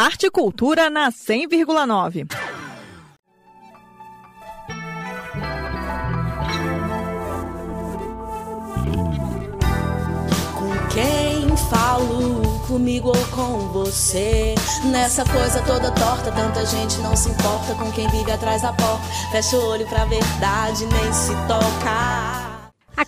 Arte e Cultura na 100,9. Com quem falo? Comigo ou com você? Nessa coisa toda torta, tanta gente não se importa com quem vive atrás da porta. Fecha o olho pra verdade, nem se toca.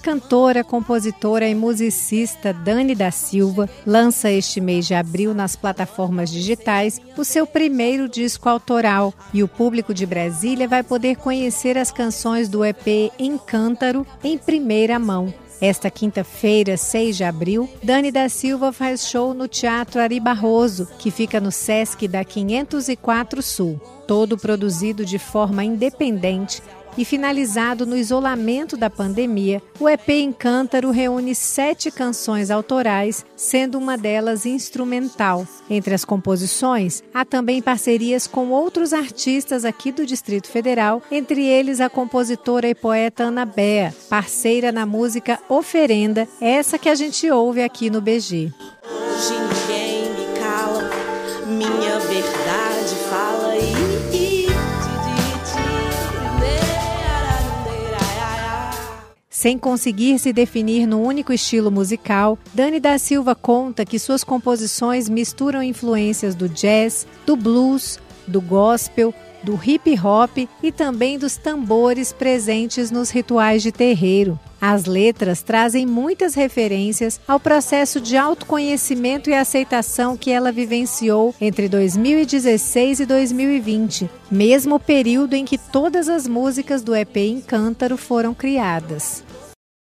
Cantora, compositora e musicista Dani da Silva lança este mês de abril nas plataformas digitais o seu primeiro disco autoral e o público de Brasília vai poder conhecer as canções do EP Encântaro em primeira mão. Esta quinta-feira, 6 de abril, Dani da Silva faz show no Teatro Ari Barroso, que fica no Sesc da 504 Sul. Todo produzido de forma independente e finalizado no isolamento da pandemia, o EP Encântaro reúne sete canções autorais, sendo uma delas instrumental. Entre as composições, há também parcerias com outros artistas aqui do Distrito Federal, entre eles a compositora e poeta Ana Bea, parceira na música Oferenda, essa que a gente ouve aqui no BG. Sem conseguir se definir no único estilo musical, Dani da Silva conta que suas composições misturam influências do jazz, do blues, do gospel, do hip hop e também dos tambores presentes nos rituais de terreiro. As letras trazem muitas referências ao processo de autoconhecimento e aceitação que ela vivenciou entre 2016 e 2020, mesmo período em que todas as músicas do EP Encântaro foram criadas.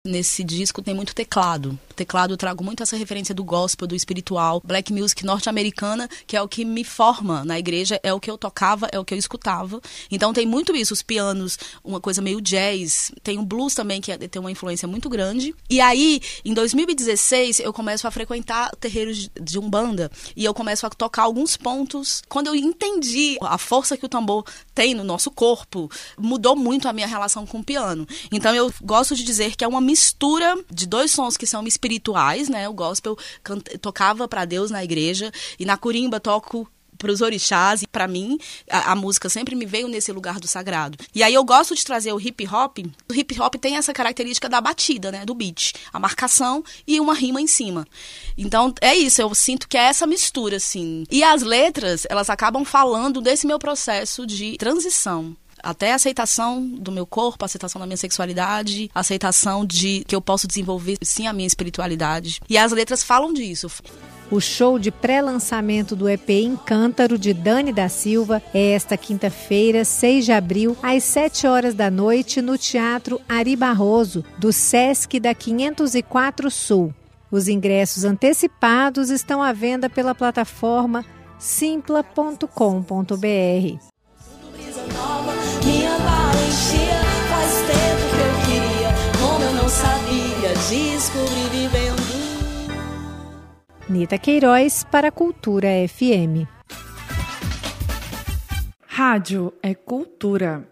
Nesse disco tem muito teclado. Teclado eu trago muito essa referência do gospel, do espiritual, black music norte-americana, que é o que me forma na igreja, é o que eu tocava, é o que eu escutava. Então tem muito isso, os pianos, uma coisa meio jazz, tem o blues também que é, tem uma influência muito grande. E aí, em 2016, eu começo a frequentar terreiros de umbanda e eu começo a tocar alguns pontos. Quando eu entendi a força que o tambor tem no nosso corpo, mudou muito a minha relação com o piano. Então eu gosto de dizer que é uma mistura de dois sons que são espirituais, né? O gospel tocava para Deus na igreja e na curimba toco para os orixás e para mim a, a, música sempre me veio nesse lugar do sagrado. E aí eu gosto de trazer o hip hop. O hip hop tem essa característica da batida, né, do beat, a marcação e uma rima em cima. Então é isso, eu sinto que é essa mistura assim. E as letras, elas acabam falando desse meu processo de transição até a aceitação do meu corpo, a aceitação da minha sexualidade, a aceitação de que eu posso desenvolver sim a minha espiritualidade. E as letras falam disso. O show de pré-lançamento do EP Encântaro de Dani da Silva é esta quinta-feira, 6 de abril, às 7 horas da noite, no Teatro Ari Barroso, do SESC da 504 Sul. Os ingressos antecipados estão à venda pela plataforma simpla.com.br. Enchia, faz tempo que eu queria, como eu não sabia, descobrir vivendo. Nita Queiroz para a Cultura FM. Rádio é cultura.